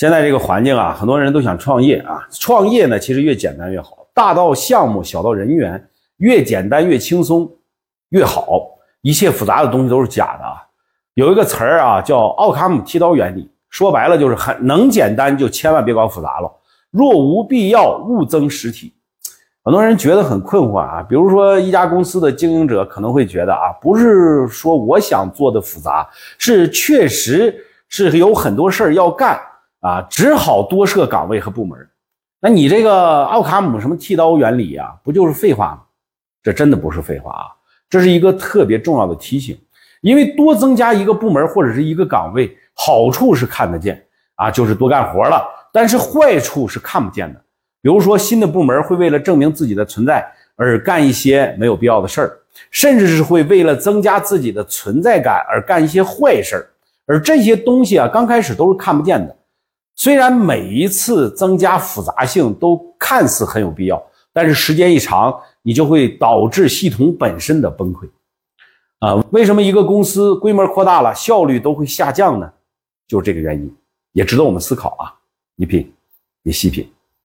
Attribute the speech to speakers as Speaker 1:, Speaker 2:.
Speaker 1: 现在这个环境啊，很多人都想创业啊。创业呢，其实越简单越好，大到项目，小到人员，越简单越轻松越好。一切复杂的东西都是假的啊。有一个词儿啊，叫奥卡姆剃刀原理，说白了就是很能简单就千万别搞复杂了。若无必要，勿增实体。很多人觉得很困惑啊，比如说一家公司的经营者可能会觉得啊，不是说我想做的复杂，是确实是有很多事儿要干啊，只好多设岗位和部门。那你这个奥卡姆什么剃刀原理啊，不就是废话吗？这真的不是废话啊，这是一个特别重要的提醒。因为多增加一个部门或者是一个岗位，好处是看得见啊，就是多干活了，但是坏处是看不见的。比如说，新的部门会为了证明自己的存在而干一些没有必要的事儿，甚至是会为了增加自己的存在感而干一些坏事儿。而这些东西啊，刚开始都是看不见的。虽然每一次增加复杂性都看似很有必要，但是时间一长，你就会导致系统本身的崩溃。啊，为什么一个公司规模扩大了，效率都会下降呢？就是这个原因，也值得我们思考啊。你品，你细品。